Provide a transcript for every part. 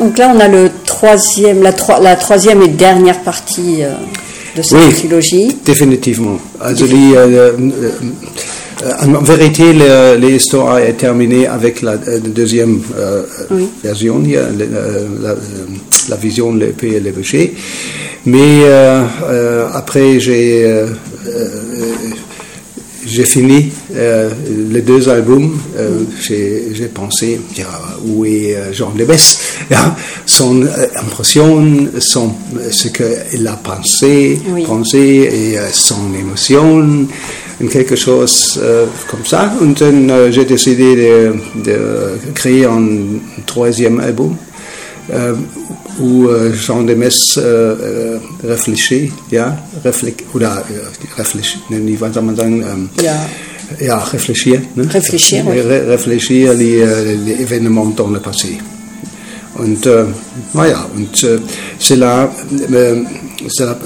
Donc là, on a le troisième, la, tro- la troisième et dernière partie euh, de cette Oui. trilogie. Définitivement. Also die, äh, äh, en vérité, l'histoire est terminée avec la euh, deuxième euh, Oui. version euh, la, euh, la vision, l'épée et le péché. Mais euh, euh, après, j'ai euh, euh, j'ai fini euh, les deux albums. euh, j'ai pensé, où est euh, Jean Lebes? Ja, Son impression, son, ce qu'il a pensé, Oui. pensé et son émotion, quelque chose comme ça. Et j'ai décidé de, de créer un troisième album. Où euh, Jean de Metz äh, réfléchit, ja, réflé oder äh, réfléchit, wie soll man sagen, ähm, Ja. ja, réfléchir, ne? Réfléchir, oui. Ré- réfléchir les, les événements dans le passé. Und äh, naja, und äh, cela, euh, cela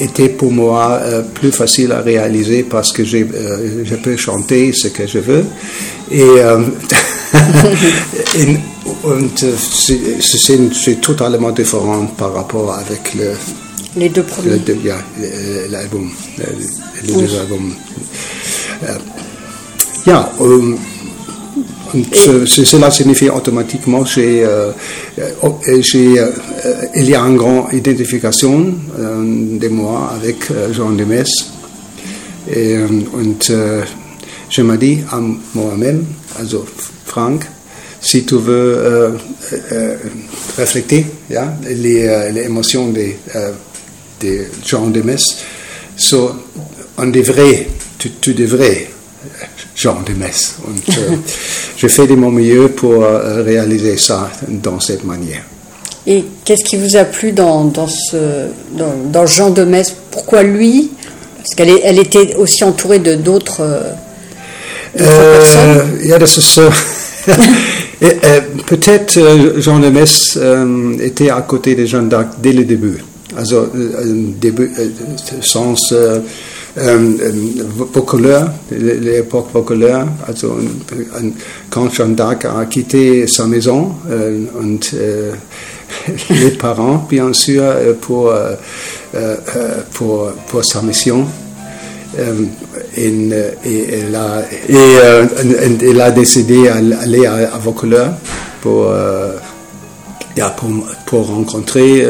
était pour moi euh, plus facile à réaliser parce que j'ai, euh, je peux chanter ce que je veux. Et, euh, et- und äh, c'est, totalement différent par rapport avec le, Les deux premiers. ja, l'album, les Oui. deux albums. Ja, und euh, c'est- cela signifie automatiquement j'ai, euh, euh, j'ai, euh, il y a une grande identification euh, de moi avec euh, Jean de Metz. Et, euh, und euh, je me dis à moi-même, also Frank, si tu veux euh, euh, refléter les, euh, les émotions de, euh, de Jean de Metz, so, on devrait, tu, tu devrais Jean de euh, je fais de mon mieux pour euh, réaliser ça dans cette manière. Et qu'est-ce qui vous a plu dans, dans, ce, dans, dans Jean de Metz? Pourquoi lui? Parce qu'elle elle était aussi entourée de d'autres euh, personnes. Ja, das ist so. Euh, Peut-être euh, Jean de Metz euh, était à côté de Jeanne d'Arc dès le début. Also, début, sens vocalaire, l'époque vocalaire. Also, quand Jeanne d'Arc a quitté sa maison, les parents, bien sûr, pour, pour, pour sa mission. Euh, euh, et, elle a, et, euh, elle- elle a décidé d'aller à, à Vaucouleurs pour, pour, pour rencontrer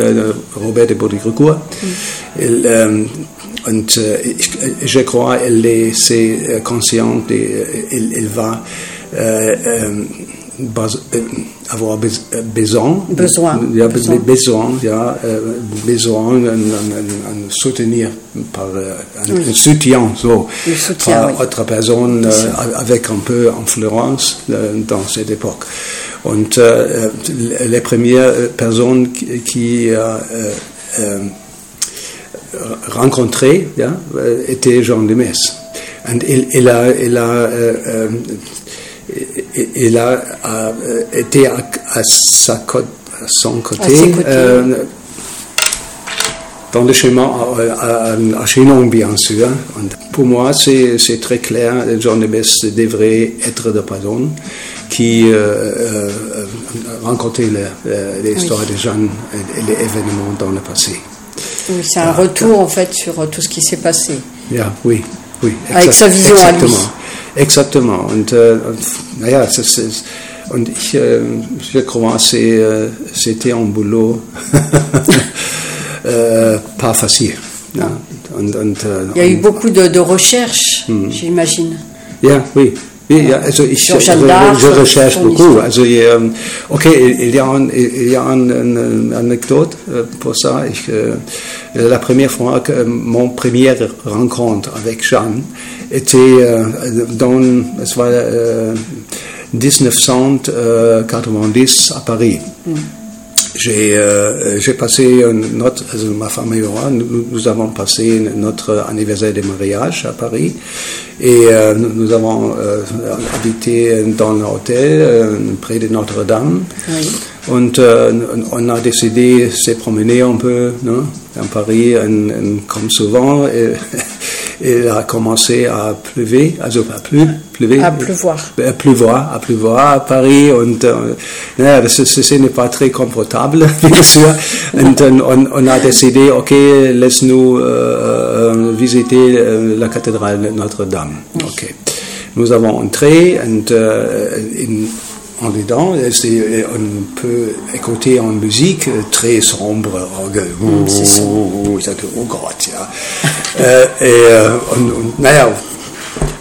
Robert de Baudricourt. Und, euh, je, je crois qu'elle est consciente et elle, elle va euh, avoir bes- euh, besoin, Besoin. ja, Besoin. besoin, besoin, ja, äh, besoin, un, un, un, un soutenir par euh, un, un soutien, so, soutien, par oui. autre personne euh, avec un peu d'influence euh, dans cette époque. Und euh, les premières personnes qui, qui euh, euh, rencontrées ja, euh, étaient Jean de Metz. Et il, il a, il a, euh, euh, il- il a, a, euh, été à, à sa côte- à son côté, À euh, dans le chemin à, à, à Chinon, bien sûr. Und pour moi, c'est c'est très clair, Jean de Metz devrait être de personne qui euh, euh, rencontrait euh, l'histoire des gens et, et les événements dans le passé. Oui, c'est un retour en fait sur euh, tout ce qui s'est passé. Oui, oui. Avec sa vision à lui. Exactement. Und, äh, und naja, es ist, es, und ich, äh, je crois äh, c'était un boulot pas facile. Ja. Und, und, äh, Il y a eu beaucoup de, de recherches, j'imagine. Ja, oui. Oui, ja, also ich, recherche beaucoup. Also, euh, ok, il y a, un- il y a un- une, anecdote euh, pour ça. Ich, euh, la première fois que mon première rencontre avec Jeanne était euh, dans, es war euh, 1990 à Paris. J'ai euh, passé notre, also ma femme et moi, nous, nous avons passé notre anniversaire de mariage à Paris et euh, nous, avons euh, habité dans l'hôtel euh, près de Notre-Dame. Oui. Und äh, on a décidé de se promener un peu non, à Paris, en- en- comme souvent. Et, il a commencé à pleuver, also à pleu, pleuver, À pleuvoir. à pleuvoir, à pleuvoir à Paris und ist- ce n'est pas très confortable, bien sûr. Und on, on a décidé, ok, laisse-nous euh, euh, visiter euh, la cathédrale Notre-Dame. Ok. Nous avons entré et euh, in- en dedans, euh, c'est- on peut écouter en musique euh, très sombre, oh, Gott, ja. äh, äh, und, und naja,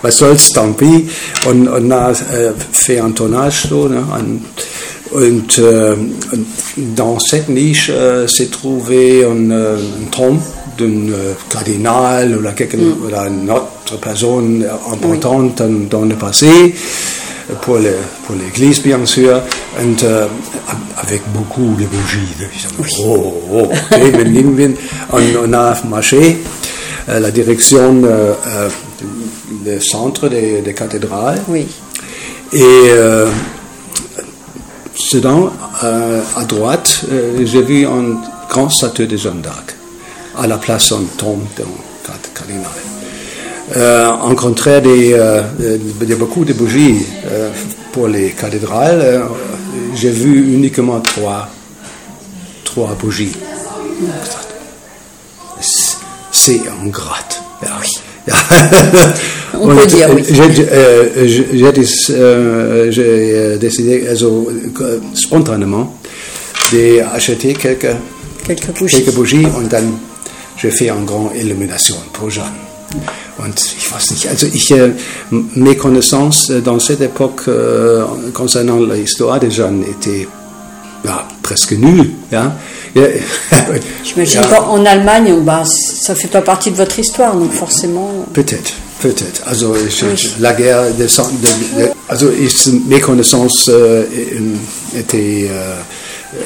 was soll's, tant pis. Und on a euh, fait un tournage, so, ne, un- und euh, dans cette niche euh, s'est trouvé un, euh, un tombe d'un euh, cardinal ou, la, ou la- une autre personne importante dans, dans le passé pour le- pour l'église bien sûr, et, euh, avec beaucoup de bougies. de- Oh, oh, on, on a marché euh, la direction euh, euh, du centre des, des cathédrales. Oui. Et euh, euh, à droite, euh, j'ai vu une grande statue de Jeanne d'Arc. À la place d'un tombe d'un card- cardinal. Euh, en contraire des, euh, de, de beaucoup de bougies euh, pour les cathédrales, euh, j'ai vu uniquement trois, trois bougies. C'est un gratte. Ja. Ja. On peut dire, oui. J'ai euh, j'ai- j'ai déc- euh, j'ai, euh, décidé also, euh, spontanément d'acheter quelques, Quelques bougies. quelques bougies j'ai fait une grande illumination pour Jeanne. Und ich weiß nicht, also ich, äh, mes connaissances äh, dans cette époque euh, concernant l'histoire de Jeanne étaient presque nulles. Ja, J'imagine qu'en en Allemagne, bah, ça fait pas partie de votre histoire, donc forcément. Peut-être, peut-être. Also ich, la guerre de, sang- de, de- also ich, mes connaissances euh, étaient euh, euh,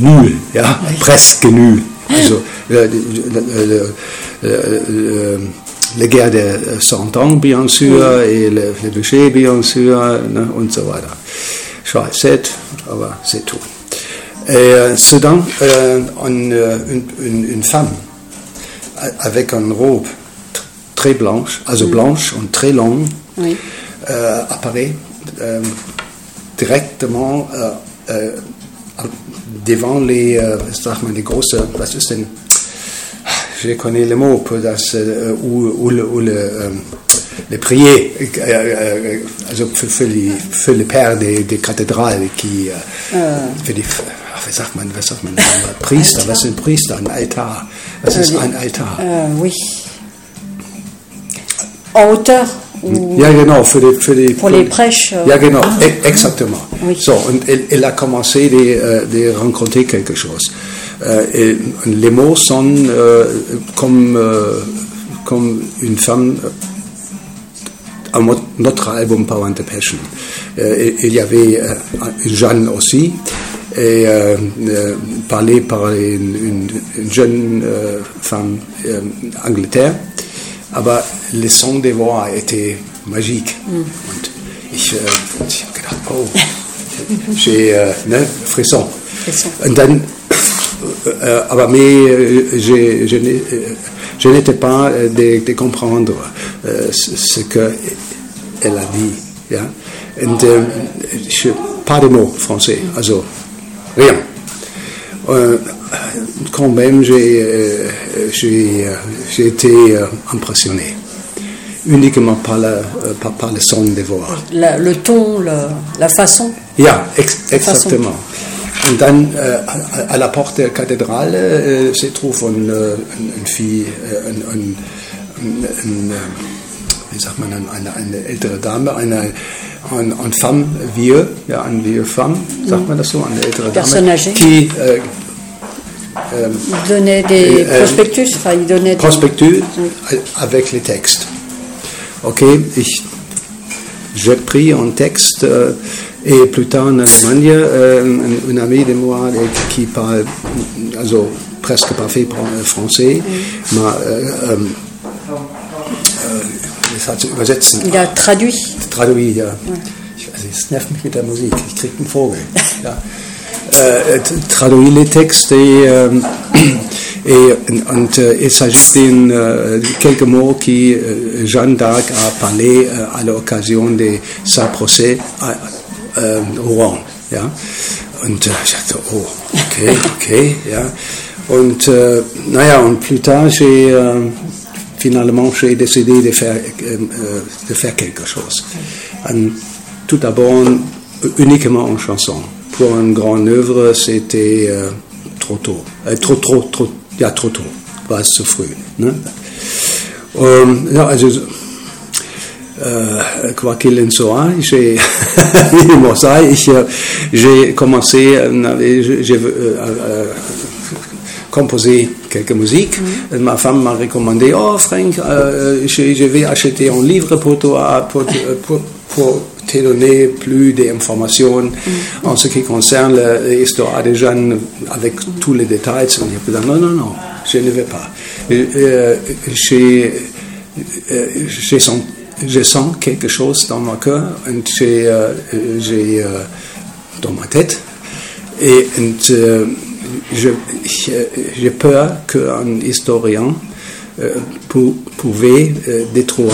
nulles, ja, presque nulles. Also le, le, le, les guerres de 100 ans, bien sûr, et le, le duché, bien sûr, ne, und so weiter. Schweizet, aber c'est tout. Et euh, soudain, euh, une, une, une, une femme avec une robe tr- très blanche, also blanche und très longue, Oui. euh, apparaît euh, directement euh, euh, devant les, euh, die große, was ist denn, je connais le mot äh, où, où, le, où le, euh, les prier, äh, äh, für, für, die, für le père des, des cathédrales qui, äh, die, ach, wie sagt man, was sagt man, Priester, was ist ein Priester, ein Altar, was ist ein Altar? Euh, oui. En hauteur ou Ja, genau, für die, für die, pour les prêches. euh, Ja, genau, e- exactement. Oui. So, und elle, elle a commencé de, euh, de rencontrer quelque chose. Euh, et les mots sont euh, comme, euh, comme une femme à notre album Power and the Passion. Il y avait une Jeanne aussi, et euh, euh, parlé par une, une- une jeune euh, femme euh, Angleterre. Aber le son des voix était magique. Und ich, ich habe gedacht, oh, j'ai ne, frisson. Frisson. Und dann, euh, aber mais, euh, je euh, je n'étais pas euh, de, de comprendre euh, ce ce que elle a dit. Ja? Und, euh, je, pas de mots français, also rien. Euh, quand même, j'ai euh, euh, été euh, impressionné, uniquement par, la, euh, par, par le son des voix. la- le ton, la façon. Ja, ex exactement. Und dann äh, à, la porte der Kathedrale äh, se trouve une, une fille, wie sagt man, eine, eine ältere Dame, eine, eine, eine femme vieux, ja, eine vieux femme, sagt man das so, eine ältere Dame, qui äh, Il donnait des Euh, prospectus, enfin, il donnait des- prospectus avec les textes. Ok, ich, j'ai pris un texte euh, et plus tard en Allemagne, euh, un, un ami de moi euh, qui parle also, presque parfait français m'a euh, äh, das hat zu übersetzen. Il a traduit. Traduit, ja. Ich, also, es nervt mich mit der Musik, ich krieg einen Vogel. ja. Euh, t- traduit les textes et, euh, Et, und euh, il s'agit de quelques mots qui euh, Jeanne d'Arc a parlé à l'occasion de sa procès à euh, Rouen. Ja? Und äh, ich dachte, oh, okay, okay, ja. Und äh, naja, und plus tard, j'ai finalement j'ai décidé de faire, euh, de faire quelque chose. Tout d'abord, uniquement en chanson. Pour une grande œuvre, c'était euh, trop tôt. Trop, trop, trop, ja, trop tôt. War es zu früh. Ne? Ähm, ja, also, euh, quoi qu'il en soit, j'ai, euh, j'ai commencé, euh, j'ai euh, euh, composé quelques musiques. Ma femme m'a recommandé, oh Frank, euh, je, je vais acheter un livre pour toi, pour, pour, pour te donner plus d'informations en ce qui concerne l'histoire des jeunes avec tous les détails. Et j'ai dit, non, non, non, je ne vais pas. J'ai, sens- je sens quelque chose dans mon cœur j'ai, euh, j'ai euh, dans ma tête et euh, euh, j'ai peur qu'un historien euh, pou- pouvait euh, détruire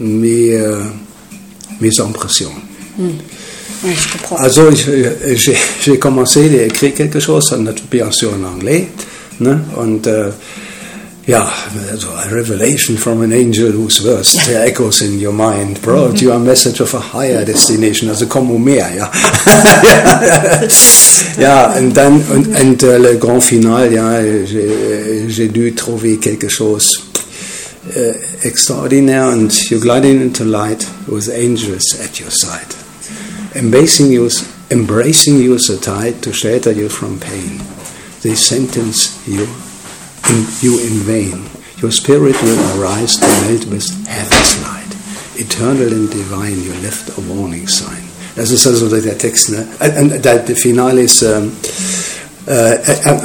mes, euh, mes impressions. Oui, je comprends. Also, ich, äh, j'ai j'ai commencé à écrire quelque chose, bien sûr en anglais. Ne? Und ja, a revelation from an angel whose verse echoes in your mind, brought you a message of a higher destination, as a um mehr, yeah, ja, und dann, und, und äh, le grand final, yeah, j'ai dû trouver quelque chose extraordinaire, and you're gliding into light with angels at your side embracing you, embracing you so tight to shelter you from pain. They sentence you in, you in vain. Your spirit will arise to melt with heaven's light. Eternal and divine, you lift a warning sign. Das ist also der Text. Ne? Und der, der Finale ist. Ähm, äh, äh,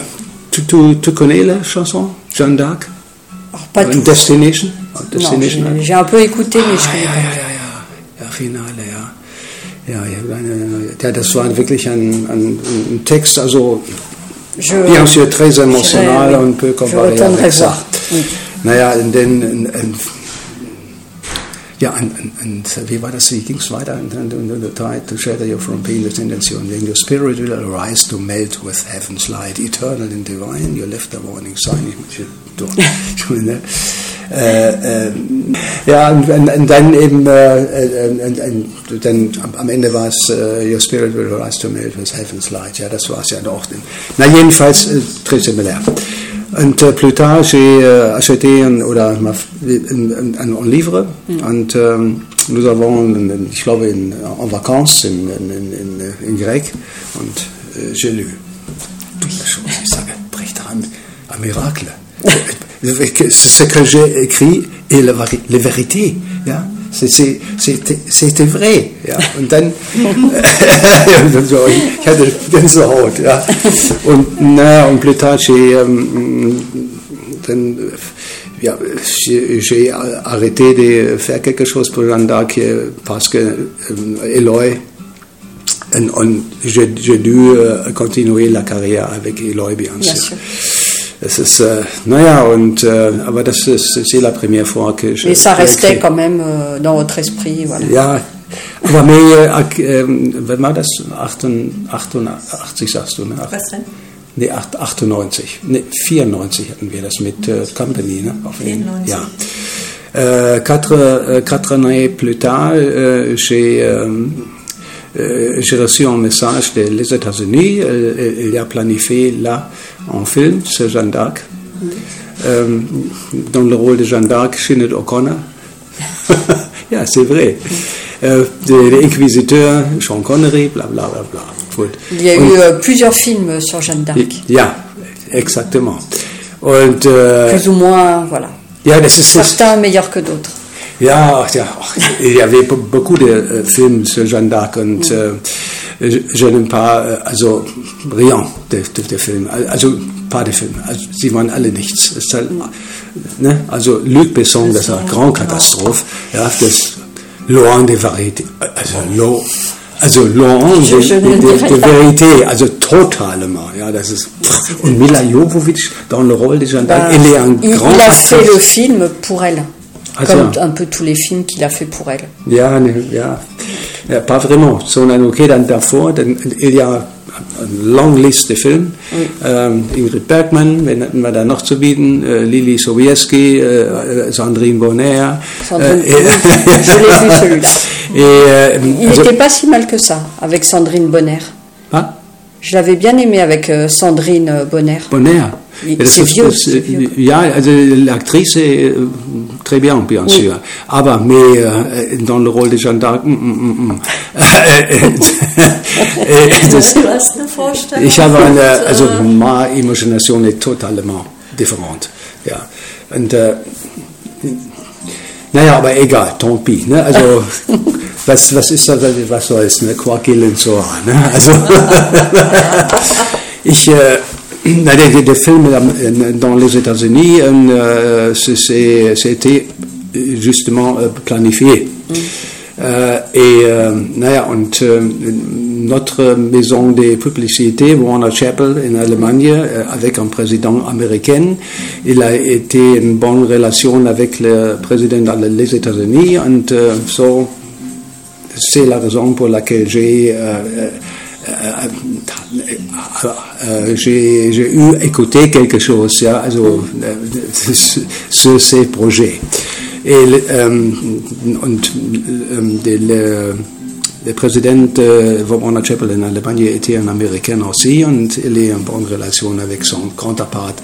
tu, tu, connais la chanson Jeanne d'Arc Alors, pas tout. Destination Non, Destination j'ai- j'ai un peu écouté, mais je Ah, connais ja, pas. ja, ja, ja, ja, Finale, ja. Ja, ja, das war wirklich ein, ein, ein Text, also Je, bien sûr très émotionnel, j'irai- on peut je comparer avec ça. Oui. Naja, und dann, und, und, ja, und wie war das, wie ging es weiter? And, and, and, and, try to shelter you from pain, this intention. When your spirit will arise to melt with heaven's light, eternal and divine, you lift a warning sign. Ich, ich, ne? Äh, äh, ja, und, und, dann eben, äh, äh, und, dann am, Ende war es, äh, your spirit will rise to melt with heaven's light. Ja, das war es ja doch. Na, jedenfalls, äh, très similaire. Und äh, plus tard, j'ai euh, acheté un, oder un, un, un livre und ähm, nous avons, ich glaube, in, en vacances in, in, in, in, grec und äh, j'ai lu chose. Ich sage, bricht an, un miracle. Ce que j'ai écrit est la, vérité. C'est- C'était vrai. Ja? Und dann, ich hatte Gänsehaut. Ja? Und, na, und tard, j'ai, ähm, dann, ja, j'ai j'ai arrêté de faire quelque chose pour Jeanne d'Arc euh, parce que euh, Eloy, j'ai j'ai dû euh, continuer la carrière avec Eloy, bien Bien sûr. sûr. Es ist, äh, naja, und, äh, aber das ist, c'est la première fois que je. Mais ça restait quand même euh, dans votre esprit. Voilà. Ja, aber mir, äh, ähm, wann war das? 88, sagst du, ne? Ach- Was denn? Nee, acht- 98. Nee, 94 hatten wir das mit äh, Company, ne? Auf den- 94. Ja. Euh, quatre, euh, quatre années plus tard, euh, j'ai euh, euh, j'ai reçu un message des États-Unis. Euh, il a planifié là un film sur Jeanne d'Arc. Euh, dans le rôle de Jeanne d'Arc, Sinead O'Connor. ja, c'est vrai. Euh, L'inquisiteur, Sean Connery, bla bla bla bla. Gut. Il y a Und- eu euh, plusieurs films sur Jeanne d'Arc, ja, exactement. Und äh, plus ou moins, voilà. ja, das ist, das, Certains meilleurs que d'autres. ja, ja, ach, il y avait be- beaucoup de Filme sur Jeanne d'Arc und je, n'aime pas, äh, also rien de, de, de Filme, also pas de Filme, also, sie waren alle nichts. Halt, ne? Also Luc Besson, das war eine Grand Katastrophe, ja, das Loin de Variété, also lo, Also Laurent de, de, de pas. vérité, also totalement. Ja, das ist, und Mila Jovovich dans le rôle des gendarmes, Ben, elle est un grand il a fait le film pour elle, Ah, comme un peu tous les films qu'il a fait pour elle. Ja, ja. ja, pas vraiment. Sondern okay, dann davor, dann il y a eine lange Liste Film. Ähm, Ingrid Bergmann, wen hatten wir da noch zu bieten? Äh, Lili Sobieski, äh, Sandrine Bonner. Sandrine, äh, oui, je l'ai vu celui-là. Et, euh, Il also- n'était pas si mal que ça avec Sandrine Bonner. Ah, Je l'avais bien aimé avec euh, Sandrine euh, Bonner. Bonner. Oui, c'est vieux, vieux. Ja, also l'actrice est euh, très bien, bien Oui. sûr. Aber mais euh, dans le rôle de Jeanne d'Arc, mm, mm, mm. Äh, das. Ich habe eine, also meine Imagination ist totalement different. Ja. Und, äh, naja, aber egal, tant pis. Ne? Also, was, was ist äh, na, der, der- der Film euh, dans les États-Unis, c'est- c'était justement planifié. Et euh, naja, notre maison de publicité, Warner Chappell in Allemagne, euh, avec un président américain, il a été une bonne relation avec le président des États-Unis. Et euh, so, c'est la raison pour laquelle j'ai euh, euh, euh, j'ai eu écouté quelque chose sur ces projets. Et le, le, le président de Warner Chappell en Allemagne était un Américain aussi et il est en bonne relation avec son counterpart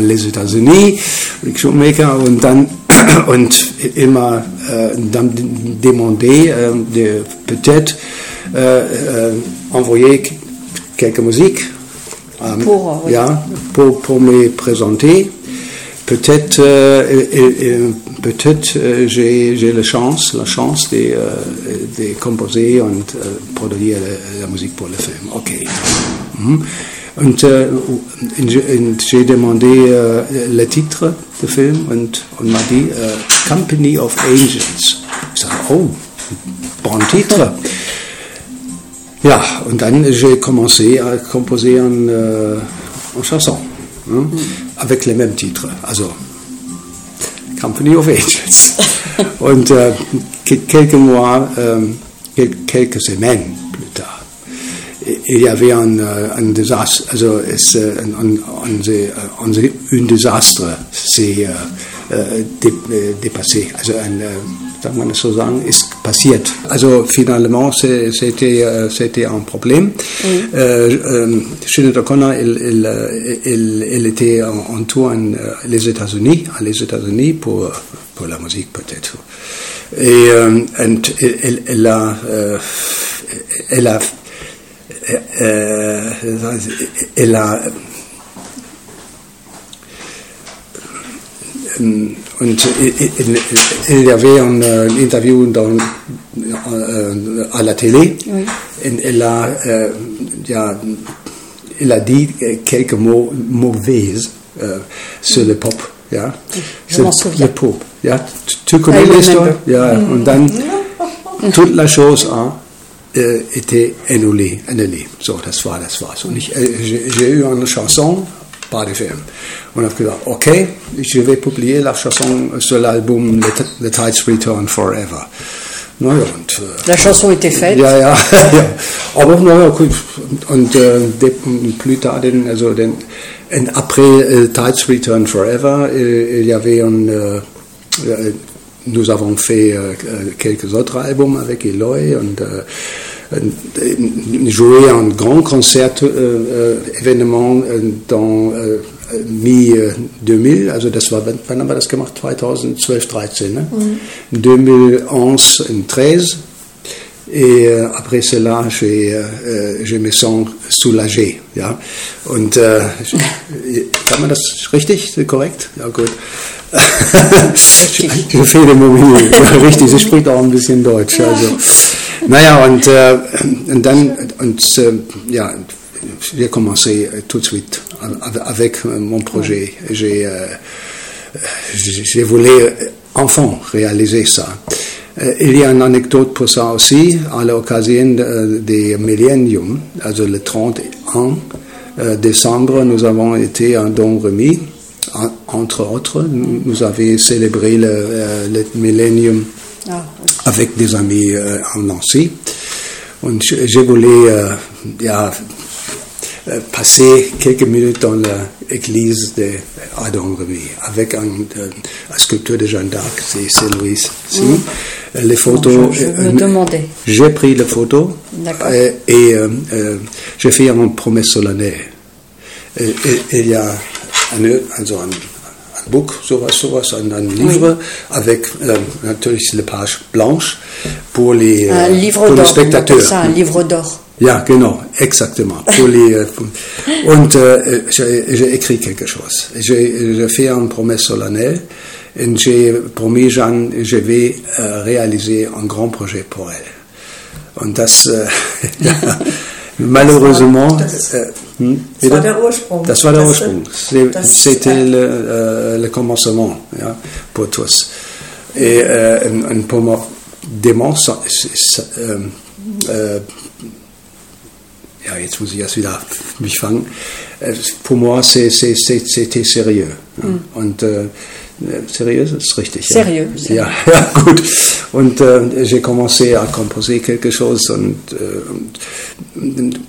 les États-Unis, Rick Schumacher, und dann und il m'a euh, dann demandé euh, de peut-être euh, euh, envoyer quelques musiques euh, Pour, ja, pour, pour me présenter. Peut-être, euh, peut-être euh, j'ai la chance, la chance de, de composer et produire la, la musique pour le film. Ok. Mhm. Und, äh, j'ai- demandé euh, le titre du film und on m'a dit euh, Company of Angels. Ich sage, oh, bon titre. Ja, und dann j'ai commencé à composer une, euh, une chanson hein, avec le même titre, also Company of Angels. und äh, que- quelques mois, quel- quelques semaines avait un, euh, un désastre, also es, un, un, un, un, un désastre s'est äh, dé, dépassé, also ein, sagen wir das so sagen, ist passiert. Also finalement, c'était euh, c'était un problème. Euh, euh, Sinead O'Connor, elle, elle, euh, elle, elle était en, en tour en euh, les États-Unis, à les États-Unis pour, pour la musique peut-être. Et euh, and elle, elle, a, elle a, euh, elle a Ähm, Und il y avait un, euh, interview dans, euh, à la télé. Oui. Et elle a, euh, elle a dit quelques mots mauvais euh, sur le pop. Ja. je m'en souviens. Le pop. Ja. Tu, tu connais l'histoire? Ja. Und dann toute la chose a euh, été annulée, annulée. So, das war, das war's. Und ich, äh, j'ai eu une chanson, pas de film. Und habe gesagt, okay, je vais publier la chanson sur l'album The, The Tides Return Forever. Naja, und äh, La chanson était faite. ja, ja, ja. Aber naja. Und äh, plus tard, den, also den, en après äh, Tides Return Forever, äh, il y avait un, euh, euh, nous avons fait euh, quelques autres albums avec Eloy äh, äh, joué un grand concert euh, euh, événement euh, dans euh, mi-2000, also das war, wann- haben wir das gemacht? 2012, 13, ne? 2011 und 13. Et euh, après cela, j'ai, euh, euh, je me sens soulagé. Ja? Und äh, kann man das richtig, korrekt? Ja, gut. ich fehle im Moment. Ja, richtig, sie spricht auch ein bisschen Deutsch. Also. Naja, und, äh, und dann, und, äh, ja, j'ai commencé euh, tout de suite avec euh, mon projet. J'ai, euh, je, je voulais enfin réaliser ça. Euh, il y a une anecdote pour ça aussi, à l'occasion de- des milléniums, also le 31 euh, décembre, nous avons été à Don Remy, En- entre autres, nous avons célébré le, euh, le millénium Ah, avec des amis euh, en Nancy. Und je, voulais euh, ja, euh, passer quelques minutes dans l'église de Adam Remy avec un, euh, un sculpteur de Jeanne d'Arc, c'est c'est Louis. Les photos. je- je me euh, demandais. J'ai pris les photos euh, et euh, euh, j'ai fait une promesse solennelle. Et, et- et il y a un, also un, un book, sowas, sowas, un, un livre avec euh, natürlich les pages blanches pour les, un livre pour les d'or. on spectateurs. ça un livre d'or. Ja, genau, exactement. Pour les, und euh, j'ai écrit quelque chose. J'ai fait une promesse solennelle et j'ai promis Jeanne, je vais euh, réaliser un grand projet pour elle. Und das, äh, malheureusement, Das- Das war der Ursprung. Das war der Das, Ursprung. das- C'était le, euh, le commencement ja, pour tous. Et euh, pour moi, dément, euh, euh, ja, jetzt muss ich erst wieder mich fangen. Pour moi, c'était sérieux. Ja. Und äh, sérieux, c'est richtig. ja. Sérieux, sérieux. Ja, ja, gut. Und äh, j'ai commencé à composer quelque chose und, äh, und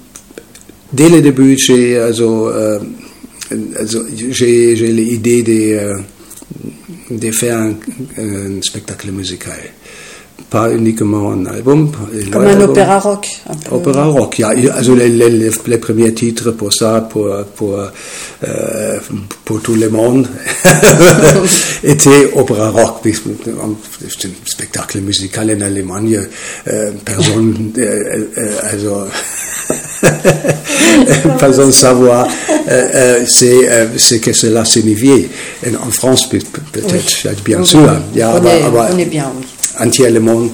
dès le début, j'ai also, euh, also, j'ai l'idée de, de faire un, un spectacle musical. Pas uniquement un album. Comme un opéra rock. un peu. Opéra rock, ja. Also les, les, les, les premiers titres pour ça, pour, pour, euh, pour tout le monde, étaient opéra rock. C'est un spectacle musical en Allemagne. Euh, personne, euh, euh, also, personne savoir euh, c'est, euh, ce que cela signifiait. En, en France, peut- peut-être, bien Oui, sûr. oui. Ja, on, aber, est, aber on est bien, oui. Anti-Allemand,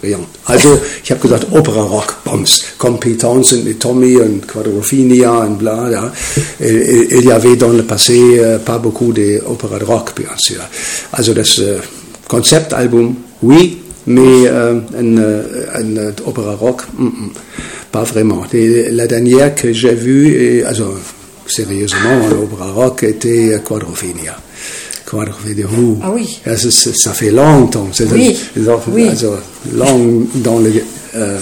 brillant. Also, ich habe gesagt, Opera-Rock, Bombs. Comme Pete Townsend mit Tommy und Quadrophenia und bla. Il, y avait dans le passé euh, pas beaucoup d'opéra rock, bien sûr. Also, das äh, Konzeptalbum, oui, mais un, un euh, opéra-rock, mm, mm, pas vraiment. La dernière que j'ai vue, also, sérieusement, un opéra-rock, était euh, Quadrophenia. Quadrophenia, ouh. Ah oui. Es ist, ça fait longtemps. C'est Oui, oui. Also, long dans le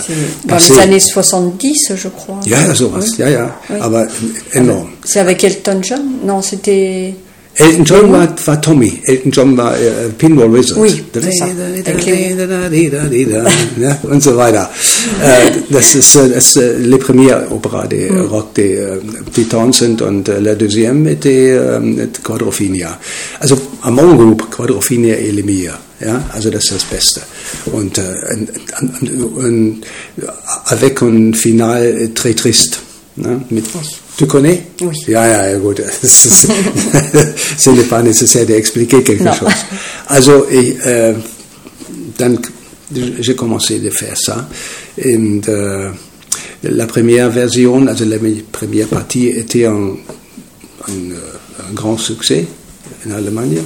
C'est Dans passé. les années 70, je crois. Ja, sowas, Oui. ja, ja. Oui. Aber enorm. C'est avec Elton John? Non, c'était. Elton John war, war Tommy. Elton John war äh, Pinball Wizard. Oui, ja, und so weiter. Äh, das ist, äh, das ist äh, le premier opéra de Mm. rock de äh, Pete Townsend und äh, le deuxième était äh, Quadrophenia. Also am mon groupe Quadrophenia et le meilleur. Ja, also das ist das Beste. Und äh, ein, ein, ein, avec un final très triste. Ne? Mit, tu connais Oui. Ja, ja, gut. N'est pas nécessaire d'expliquer quelque Non. chose. Also, ich, äh, dann, j'ai commencé de faire ça. Und, äh, la première version, also la première partie était un, un, äh, un grand succès in Allemagne.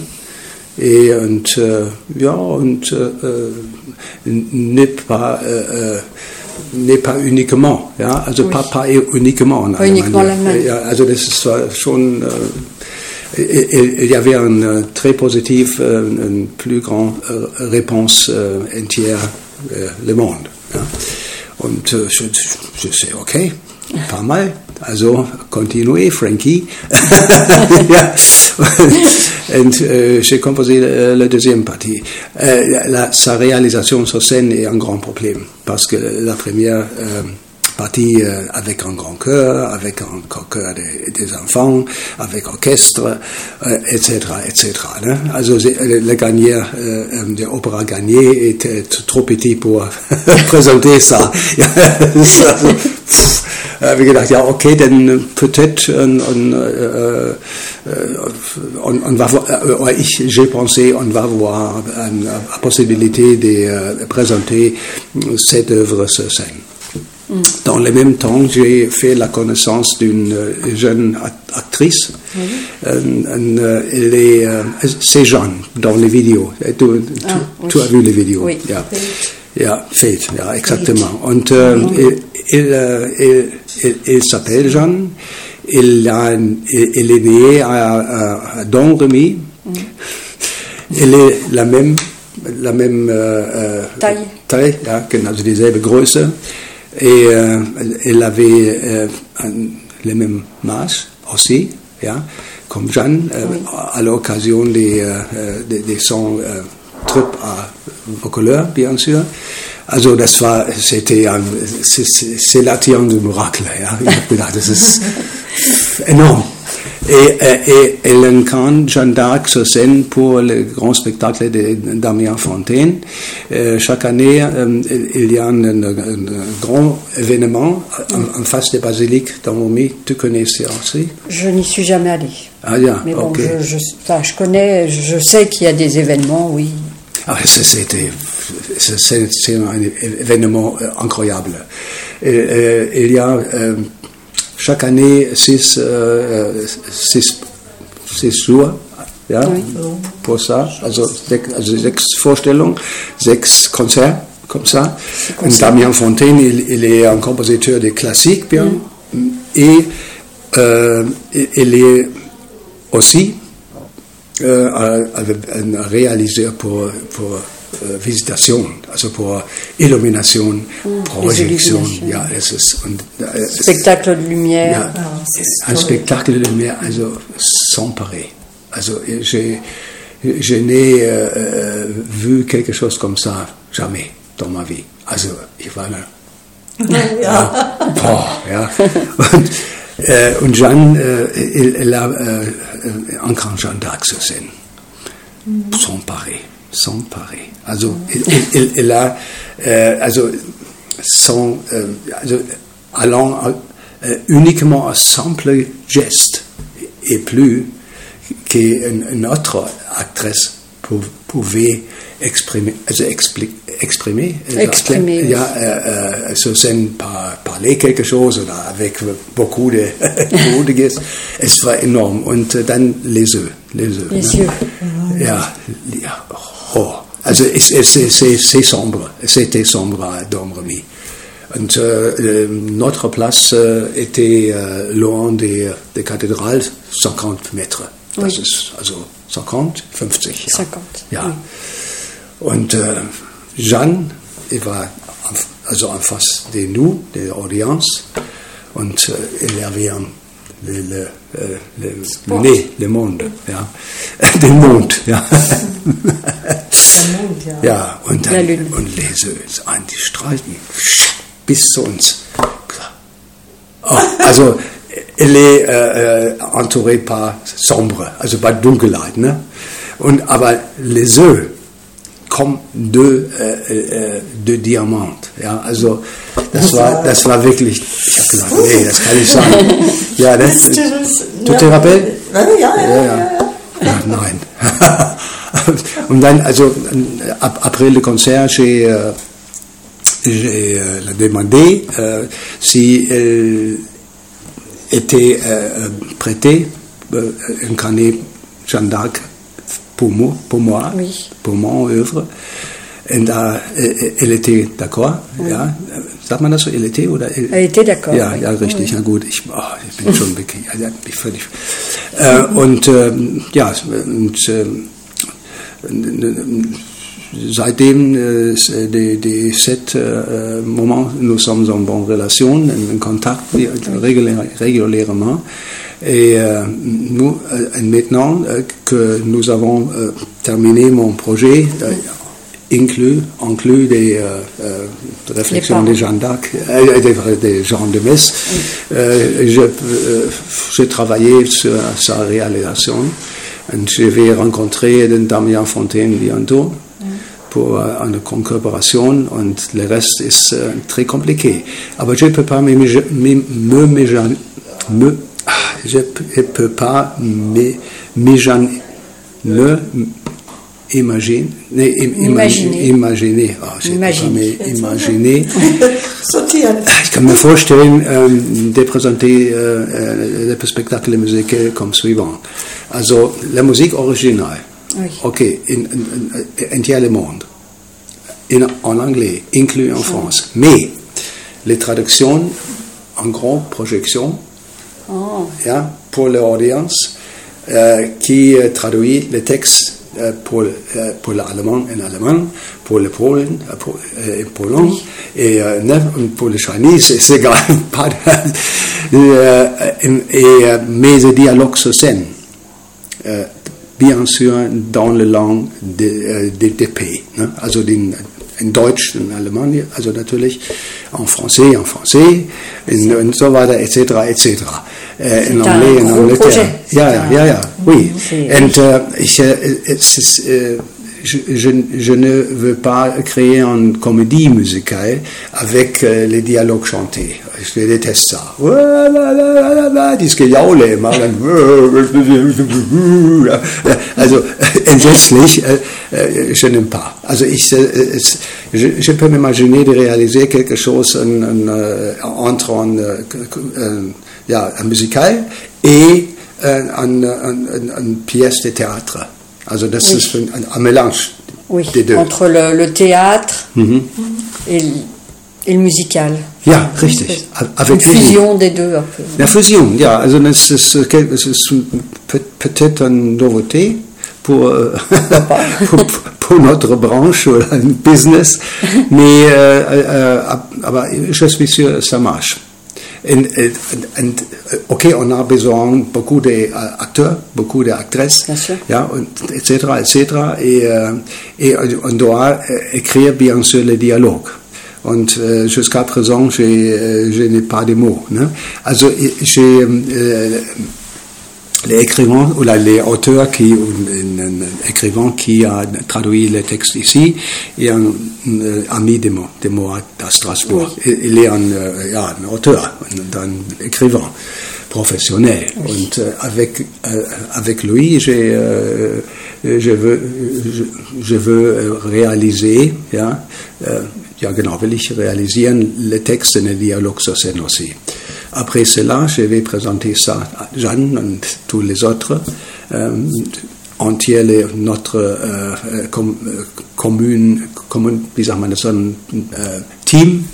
Et und, äh, ja, und äh, n'est pas, äh, n'est pas uniquement, ja, also Oui. pas, pas uniquement en Allemagne. uniquement en Allemagne. Ja, also das ist zwar schon, äh, il, y avait une euh, très positive, euh, une plus grande euh, réponse entière le monde. Ja. Und äh, okay, pas mal. Also, continuez, Frankie. euh, j'ai composé euh, la deuxième partie. Euh, la- sa réalisation sur scène est un grand problème, parce que la première euh, partie euh, avec un grand chœur, avec un chœur des, des enfants, avec orchestre, etc., etc. Ne? Also le, l'opéra gagné était trop petit pour présenter ça. Äh, gedacht, ja, okay, dann peut-être on, on, euh, on, on va voir, ouais, ich, j'ai pensé, on va voir euh, la possibilité de euh, présenter cette œuvre sur scène. Dans le même temps, j'ai fait la connaissance d'une jeune act- actrice. Euh, euh, elle est, euh, c'est Jeanne dans les vidéos. Et Tu, tu- Ah, tu as vu les vidéos Oui. Fate, exactement. Und il- s'appelle Jeanne. Il, a, il, est né à, à, à Domremy. Elle est la même, la même äh, äh, Taille. Taille, ja, genau, also dieselbe Größe. Et euh, elle avait euh, un- le même Maß aussi, ja, comme Jeanne, euh, à l'occasion des, euh, euh, des, des son euh, Trip à Vaucouleurs, bien sûr. Also das war, c'était c'est- l'attirant du miracle, ja. Ich habe gedacht, das ist énorme. Et, et, et elle incarne Jeanne d'Arc sur scène pour le grand spectacle de Damien Fontaine. Euh, chaque année, euh, il y a un, un- un grand événement en, en face de basilique dans Montmy. Tu connais ça aussi? Je n'y suis jamais allée. Ah, bien, Mais bon, je, je, enfin, je connais, je sais qu'il y a des événements, oui. Ah, c'était, c'est, un événement euh, incroyable. Et, euh, il y a euh, chaque année six, six, six jours ja, pour ça. Also, sechs, also sechs Vorstellungen, sechs Konzerte, comme ça. Damien Fontaine, il, il est un compositeur de classique, bien. Et euh, il est aussi euh, un, réaliseur pour, pour Visitation, also pour Illumination, Projection. illuminations. Ja, es ist, und, äh, es- Spectacle de lumière. ja, un spectacle de lumière also, sans pareil. Also, j'ai, je n'ai euh, euh, vu quelque chose comme ça jamais dans ma vie. Also, ich war da. Ja. Boah, ja. Und, äh, und Jeanne, äh, elle, a euh, euh, un grand Jeanne d'Arc sur scène. Sans pareil. Sans pareil. Also, a, euh, also, sans, euh, also, allant euh, uniquement un simple geste et plus qu'une une autre actrice pou- pouvait exprimer, also expli- exprimer, Exprimer, oui. ja, sur scène par, parler quelque chose oder avec beaucoup de, beaucoup de gestes. Es war enorm. Und äh, dann les yeux. Les yeux. Les yeux. Ja, ja. Oh. Also es, es, es, c'est c'est sombre. C'était sombre à Domremy. Und äh, notre place était äh, loin des, des cathédrales, 50 Meter. Das Oui. ist also 50, 50. Ja. 50, Ja. oui. Und äh, Jeanne, war en, also en face de nous, de l'audience, und äh, elle avait un, le, le, euh, le, le nez, le monde, ja. Den Mond, ja. ja, und, dann, und les yeux an die strahlten bis zu uns. Oh, also, elle est äh, äh, entourée par sombre, also par Dunkelheit, ne? Und, aber les yeux comme deux, äh, äh, deux Diamants, ja, also, das war, das war wirklich, ich habe gesagt, nee, das kann nicht sein. Ja, das, tu te rappelles? Ja, ja, ja. Ja, ja. Ja, nein. Und dann, also, ap- après le concert, j'ai euh, euh, demandé euh, si elle était prêtée euh, incarner Jeanne d'Arc pour moi, pour moi, Oui. pour mon œuvre. Und da, äh, elle était d'accord, ja. Sagt man das so, elle était oder? Elle, Elle était d'accord, Ja, oui. ja, richtig, ja gut. Ich, oh, ich bin schon bekehrt, ja, ich völlig. Äh, und ähm, ja, und ähm, seitdem euh, c'est des, des sept euh, moments, nous sommes en bonne relation, en, en contact régulé- régulièrement. Et euh, nous, euh, maintenant euh, que nous avons terminé mon projet, inclus, inclus des euh, euh, réflexions des Jeanne d'Arc, euh, des, des Jean de Metz, je, j'ai travaillé sur sa réalisation. Et je vais rencontrer Damien Fontaine bientôt pour une collaboration und le reste est très compliqué. Aber je ne peux pas me, me, me, me, me ah, je ne peux pas me, me, me imagine, nee, im, Imaginer. imaginer. J'ai Imaginer. imaginer. Je peux me forstellen, ähm, de présenter euh, euh, le spectacle musical comme suivant. Also, la musique originale, Oui. ok, in, in, in, entier le monde, in, en anglais, inclus en France, mais les traductions en grande projection, Pour l'audience, euh, qui euh, traduit les textes euh, pour, pour l'allemand en allemand, pour le polon, pour, en polon, et euh, ne- pour le chinese, c'est égal. pas de- et, mais le dialogue sur scène, euh, bien sûr dans la langue des des pays. Ne? Also den, in Deutsch, in Allemagne, also natürlich en français, en français, in, und so weiter, etc., etc. In C'est un anglais, in gros Angleterre. projet. Ja, ja, ja, ja, oui. Ich, es äh, je, je, je ne veux pas créer une comédie musicale avec euh, les dialogues chantés. Je déteste ça. Immer. Also äh, äh, je n'aime pas. Also ich, äh, je, je peux m'imaginer de réaliser quelque chose en, en, euh, entre un, euh, ja, un musical et euh, un, un, un, une pièce de théâtre. Also das Oui. ist ein, ein Mélange oui. des deux. Entre le, le théâtre Mhm. et, le, et le musical. Ja, richtig. Une Avec fusion des deux un peu. La fusion, ja, also das ist, peut-être une nouveauté pour, euh, pour, pour notre branche ou un business, mais euh, euh, aber je suis sûr ça marche. And, and, and, euh, ok, on a besoin beaucoup d'acteurs, beaucoup d'actrices, und etc., etc. Et, euh, et on doit euh, écrire bien sûr les dialogues. Und äh, jusqu'à présent, je n'ai pas de mots. Ne? Also j'ai äh, les écrivains ou là, les auteurs qui, un, écrivain qui a traduit les textes ici, et un, euh, ami de moi, de moi à Strasbourg. Il il est un, euh, un auteur, un, écrivain professionnel. Und äh, avec, äh, avec lui, j'ai, euh, je veux, je, je veux réaliser, ja, ja genau, will ich realisieren les textes et les dialogues sur scène aussi. Après cela, je vais présenter ça à Jeanne et tous les autres, euh, entier notre euh, euh, com, euh, commune, commune, wie sagt man das, ein äh, Team.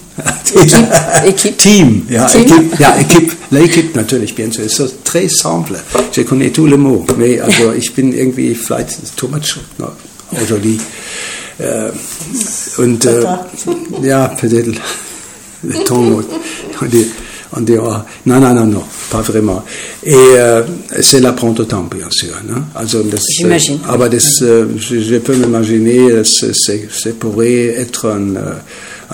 Équipe, équipe. Team, ja, Team. équipe, ja, équipe, l'équipe natürlich, bien sûr, c'est très simple. Je connais tous les mots, mais also ich bin irgendwie vielleicht too much no, aujourd'hui. Äh, und äh, ja, peut-être le temps, on dit, oh, non, non, non, non, pas vraiment. Et euh, cela prend du temps, bien sûr. Das, J'imagine. das, äh, je, peux m'imaginer, c'est, pourrait être un, euh,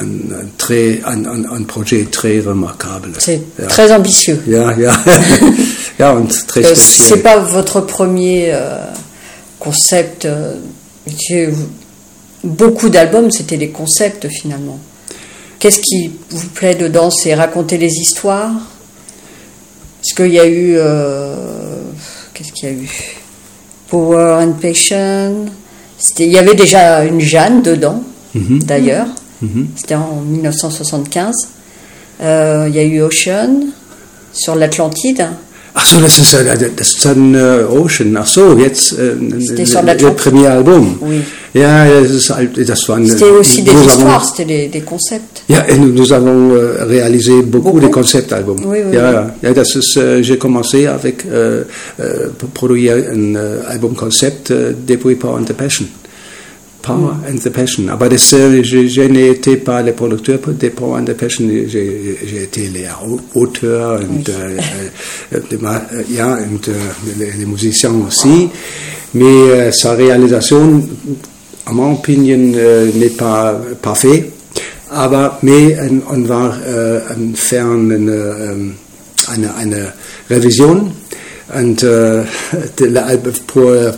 un, un très, un, projet très remarquable. C'est Ja. très ambitieux. Ja, und très Euh, c'est pas votre premier euh, concept. euh, beaucoup d'albums, c'était des concepts finalement. Qu'est-ce qui vous plaît dedans C'est raconter les histoires? Est-ce qu'il y a eu. euh, Qu'est-ce qu'il y a eu? Power and Passion. Il y avait déjà une Jeanne dedans, Mhm. d'ailleurs. Mhm. C'était en 1975. Euh, il y a eu Ocean sur l'Atlantide. Ach so, das ist, äh, das ist ein äh, Ocean. Ach so, jetzt sur le premier album. Oui. Ja, ja, das, ist, halt- das war ein, C'était aussi des histoires, c'était des, des concepts. ja, et nous, nous avons euh, réalisé beaucoup, Beaucoup. de concept-albums. Oui, oui, ja, oui. ja, ja, das ist, äh, j'ai commencé avec euh, euh, produire un euh, Album concept euh, depuis Power and the Passion. Power and the Passion. Aber das, äh, je, je n'étais pas le producteur de Power and the Passion, j'ai été le auteur und, de ma- äh, ja, und äh, les, les musiciens aussi. Mais euh, sa réalisation, à mon opinion, euh, n'est pas parfait. Aber mais on, on va faire une, eine Revision de l'album pour, euh,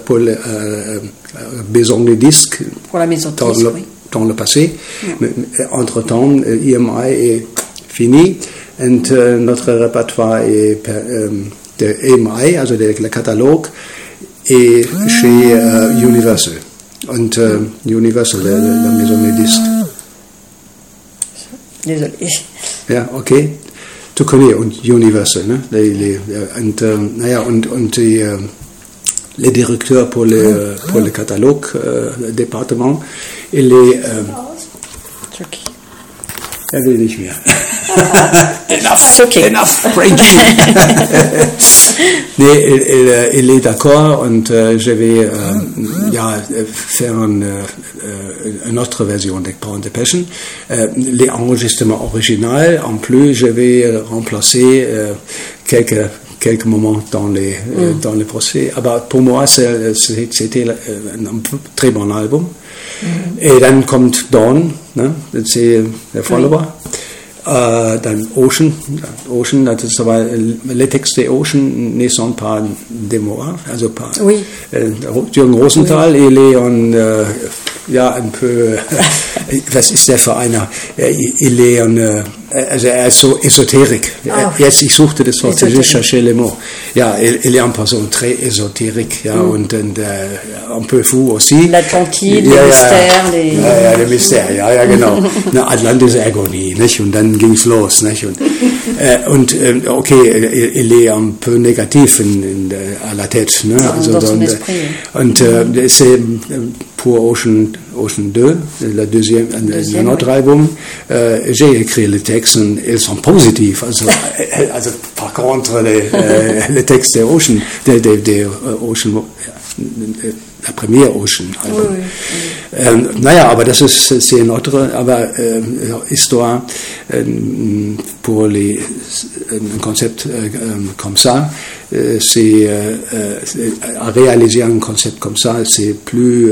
de disques Pour la maison de dans disques, le, oui. dans le passé. Entre-temps, euh, IMI est fini und äh, notre répertoire est der EMI, also der, le catalogue, est chez euh, Universal. und Universal, la, la maison des disques. Désolé. Ja, okay. Connais Universal, ne? Les, les, und, äh, naja, und, und die, äh, le directeur pour le, pour le catalogue euh, département, er will nicht mehr. C'est ok. Enough. nee, il, il, est d'accord und äh, je vais äh, ja, faire une, une autre version de Pound de Passion. Euh, les enregistrements originaux, en plus, je vais euh, remplacer euh, quelques quelques moments dans les euh, dans le procès. Aber pour moi, c'était euh, un très bon album. Et dann kommt Dawn, ne? c'est der Follower. Euh, dann Ocean, Ocean, das ist aber, les textes de Ocean ne sont pas de moi, also pas. Oui. Äh, Jürgen Rosenthal, il est un, äh, ja, ein peu, äh, was ist der für einer? Äh, Il est ein, äh, also er ist so Esoterik. Ah. Jetzt, ich suchte das Wort, je cherchais le mot. Ja, il, est une personne très ésotérique, ja, und, und äh, un peu fou aussi. L'Atlantide, Ja, les mystères, les... ja, ja, der Mystère, ja, ja, genau. Na, Atlantis Agonie, nicht? Und dann ging's los, nicht? Und, äh, und äh, okay, il, est un peu négatif in, in, der- à la tête, ne? son und, esprit, und äh, c'est euh, pour Ocean, Ocean 2, le deuxième, Deuxième, un autre oui. album, euh, j'ai écrit les textes ils sont positifs. Also, äh, also par contre, les, euh, les textes de Ocean, de, de, de euh, Ocean, äh, la première Ocean Album. Oui, oui, Ähm, naja, aber das ist c'est une autre aber, ähm, histoire ähm, pour les, un concept euh, euh, comme ça. Euh, c'est euh, euh, à réaliser un concept comme ça, c'est plus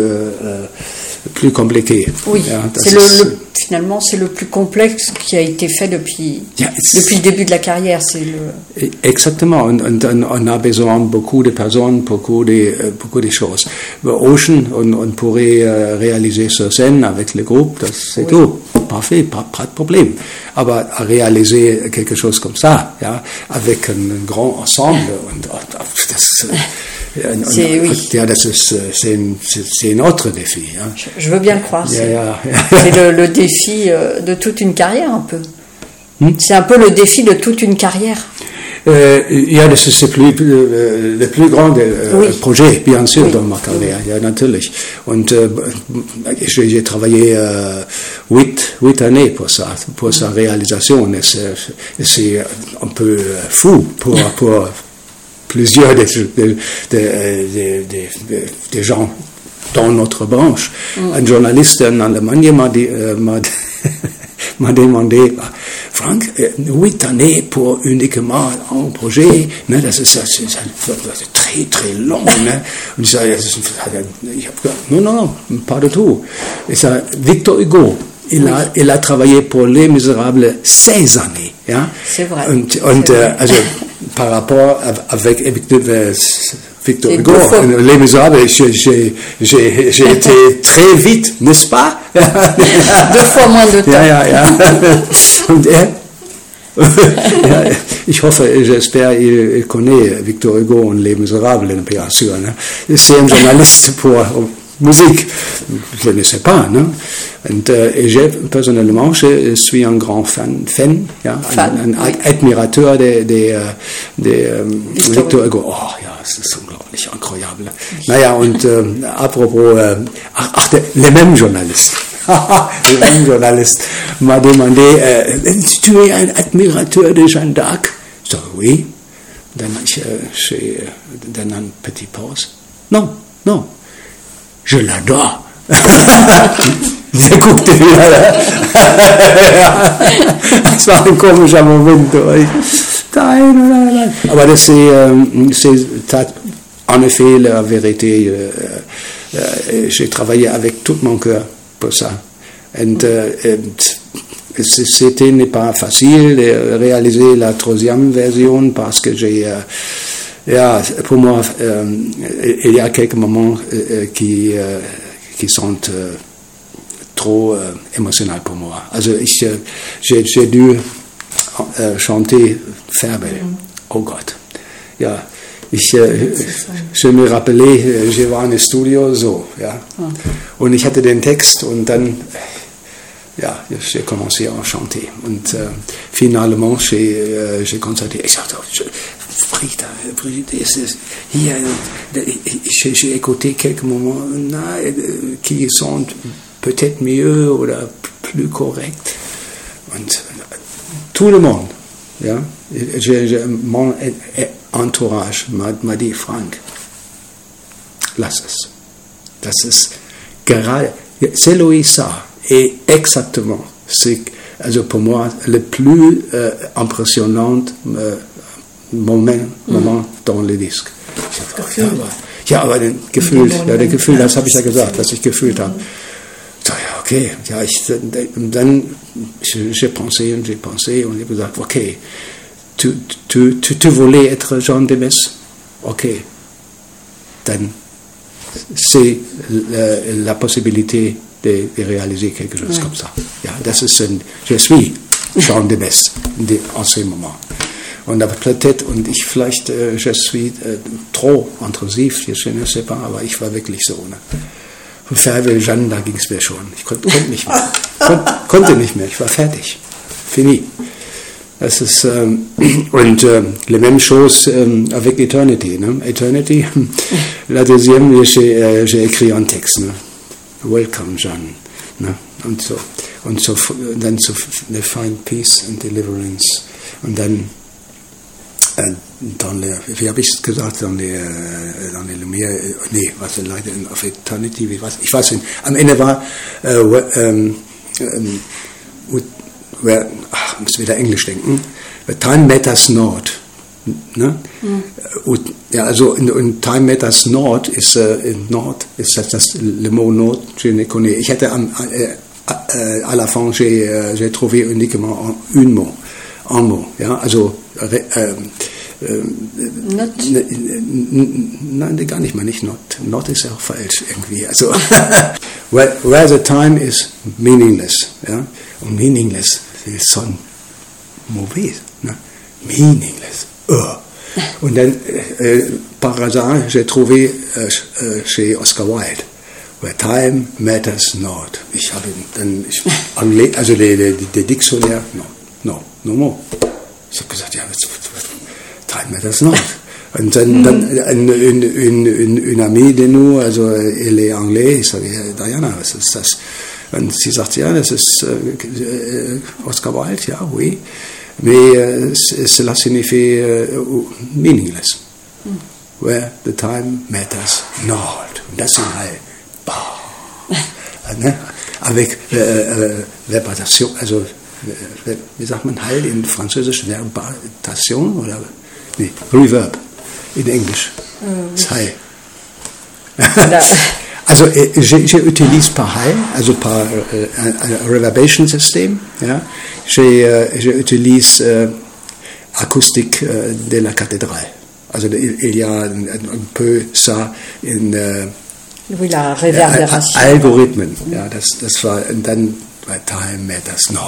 plus compliqué. Oui, das c'est le, finalement c'est le plus complexe qui a été fait depuis, depuis le début de la carrière. C'est le, Exactement, on a besoin beaucoup de personnes, beaucoup de, beaucoup de choses. Ocean, on, on pourrait réaliser sur scène avec le groupe, c'est tout. Parfait, pas, pas de problème. À réaliser quelque chose comme ça, ja, avec un grand ensemble, C'est- un autre défi. Ja. je, je veux bien le croire. C'est- le défi euh, de toute une carrière un peu. Hmm? C'est un peu le défi de toute une carrière. Euh, ja, das ist der plus, äh, der plus grande äh, Oui. projet, bien sûr, Oui. dans ma carrière, ja, natürlich. Und äh, j'ai travaillé euh, huit, huit années pour ça, pour sa réalisation. Et c'est un peu euh, fou pour, pour plusieurs des, des, des, des, des gens dans notre branche. Un journaliste en Allemagne m'a dit, euh, m'a m'a demandé, Frank, euh, huit années pour uniquement un projet, das ist très, très long. Non, non, non, pas du tout. Ich sage, Victor Hugo, il a, il a travaillé pour Les Misérables 16 années. Ja? C'est vrai. Und, C'est und vrai. also par rapport avec Victor, Hugo. Les Misérables, j'ai- été très vite, n'est-ce pas? Deux fois moins de temps. Ja, ja, ja. Ich hoffe, j'espère, il connaît Victor Hugo und Les Misérables, bien sûr. Ne? C'est un journaliste pour musique. Je ne sais pas. Ne? Und, äh, et j'ai, personnellement, je suis un grand fan, fan, ja, Fan, ein, ein oui. Admirateur de, de, äh, de ähm, Victor Hugo. Oh ja, es ist unglaublich, incroyable. Naja, und ähm, apropos, äh, ach, ach der, le même journaliste. le même journaliste m'a demandé, euh, tu es un admirateur de Jeanne d'Arc? Je dis oui. Dann ich, äh, j'ai, äh, dann un petit pause. Non, non, je l'adore. Moment. aber ich- Nein, nein, nein. Aber das c'est, euh, en effet la vérité. euh, euh, J'ai travaillé avec tout mon cœur pour ça. C'était pas facile de réaliser la troisième version parce que j'ai ja, pour moi, euh, il y a quelques moments euh, qui, euh, qui sont euh, trop euh, émotionnels pour moi. Also ich, j'ai, dû chanter Färbe. Oh Gott. Ja, ich, je me rappelais, je war in studio, so, ja. Und ich hatte den Text und dann, ja, j'ai commencé à chanter. Und äh, finalement, j'ai äh, constaté, j'ai écouté quelques moments qui sont peut-être mieux oder plus correct. Und tout le monde, mon entourage m'a dit, Frank, lass es. Das ist gerade, c'est et exactement, c'est, pour moi, le plus euh, impressionnant euh, moment, mm. moment dans le disque. Ja, aber, den Gefühl, ja, Gefühl, das habe ich ja gesagt, dass ich gefühlt habe. So, ja, okay, ja, ich, dann, j'ai pensé und j'ai pensé und ich habe gesagt, okay, tu, tu, tu, tu voulais être Jean de Metz, okay, dann c'est la, la possibilité de, de, réaliser quelque chose ouais. comme ça. Ja, das ist ein, je suis Jean de Metz en ce moment. Und peut-être, und ich vielleicht, äh, je suis äh, trop intrusif, je ne sais pas, aber ich war wirklich so. Ne? Und Ferve Jeanne, da ging es mir schon. Ich konnte, konnte nicht mehr. Kon, konnte nicht mehr, ich war fertig. Fini. Das ist, ähm, und äh, les mêmes choses euh, avec Eternity. Ne? Eternity, la deuxième, j'ai écrit un texte. Ne? Welcome, Jeanne. Ne? Und so, und so, dann so, they find peace and deliverance. Und dann, dans les, wie habe ich es gesagt, dans les, dans les Lumière, nee, was leider auf Eternity, ich weiß, ich weiß nicht. Am Ende war, äh, ähm, ähm, where, ach, muss wieder Englisch denken, Time Matters Not. Ne? Mhm. Und, ja, also in, in, Time Matters Not ist, äh, in Nord ist das, das Le mot Not, je ne connais. Ich hätte am, äh, äh, à la fin, j'ai trouvé uniquement un mot, un mot, ja, also, äh, Not. Nein, gar nicht mal, nicht not. Not ist ja auch falsch irgendwie. Also, where, where the time is meaningless. Ja? Und meaningless ist so ein mauvais. Ne? Meaningless. Oh. Und dann, äh, par hasard, j'ai trouvé äh, chez Oscar Wilde. Where time matters not. Ich habe dann, ich, also der, der, der Dictionnaire, no, no, no more. Ich habe gesagt, ja, was, Time matters not. Und dann, dann une, une, une, une amie de nous, also elle est anglais, ich sage, Diana, was ist das? Und sie sagt, ja, das ist äh, Oscar Wilde, ja, oui. Mais euh, cela signifie euh, meaningless. Mm. Where the time matters not. Und das sind halt, bah, ne? avec äh, äh, Verbation, also wie sagt man halt in Französisch, Verbation oder nee, Reverb in Englisch. Mm. High. also j'utilise par high, also par euh, un, reverbation system. Ja. J'utilise euh, acoustique euh, de la cathédrale. Also il y a un, un peu ça in äh, oui, la Reverbération. Algorithmen, ja, das, das war, und dann bei Time Matters Not.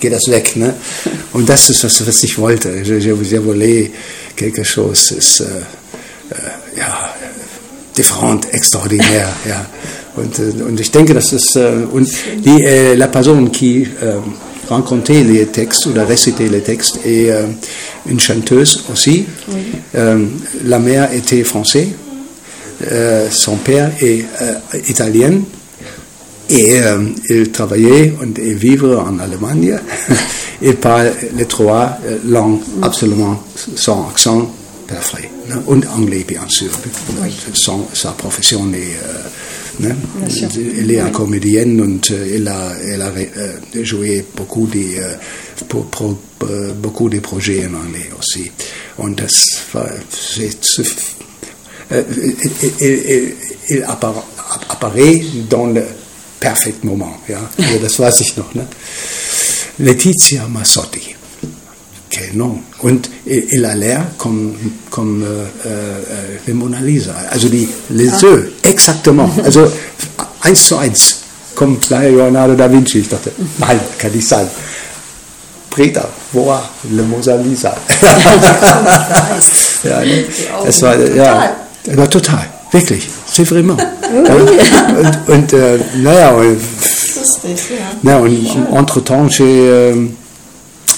Geht das weg, ne? Und das ist das, was ich wollte. Je, je, je voulais quelque chose, ist, äh, äh, ja, différent, extraordinaire, ja. Und, äh, und ich denke, äh, und die, äh, la personne qui euh, rencontrait les textes ou récitait les textes est euh, une chanteuse aussi. Oui. Euh, la mère était française, son père est italien. Et euh, il travaillait et vivait en Allemagne. il parle les trois langues absolument sans accent parfait. Und anglais, bien sûr. Son, sa profession est. Euh? Elle est oui. comédienne euh, elle a, elle a euh, joué beaucoup de, euh, pour, pour, euh, beaucoup de projets en anglais aussi. Und das war, euh, il apparaît dans le parfait moment. Ja? Also das weiß ich noch. Ne? Letizia Massotti. Quel nom. Und il a l'air comme, comme euh, euh, Mona Lisa. Also die, les ah. yeux, exactement. Also eins zu eins. Comme Leonardo da Vinci. Ich dachte, nein, kann nicht sein. Frieda, boah, le Mona Lisa. ja, ne? es war, ja, es war total, wirklich, c'est vraiment. Ja, und und äh, naja, und, na, und entre-temps, j'ai.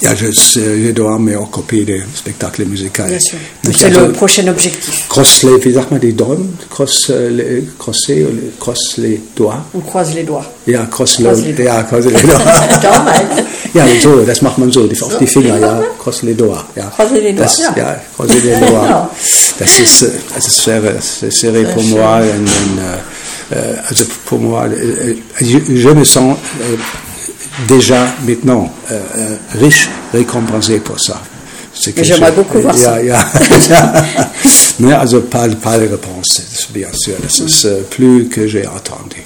Euh, ja, je, je dois me occuper des spectacles musicaux. Bien sûr. Donc, C'est le prochain objectif. Cross les, die Daumen? Cross, äh, les, oder cross les doigts. On croise les doigts. Ja, cross, Cross le, les ja, cross les doigts. Ja, so, das macht man so, die, auf die Finger, ja, cross les doigts. Ja. Les doigts, Das, ja. ja, croiser les doigts. Das ist, äh, das ist pour moi, ein, ein, äh, also pour moi, äh, je, je me sens äh, déjà maintenant äh, äh, riche, récompensé pour ça. C'est J'aimerais je- beaucoup voir ça. Mais also pas, pas de réponse, bien sûr. Äh, plus que j'ai attendu.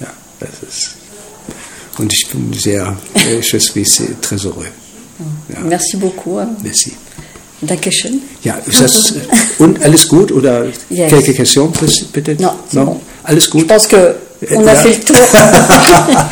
Ja, das ist, und ich bin sehr, äh, je suis très heureux. Ja, Merci beaucoup. hein. merci. Dankeschön. Ja, das, und alles gut oder Yes. quelques questions bitte? Non, c'est bon. Alles Je gut? pense que on a Ja. fait le tour.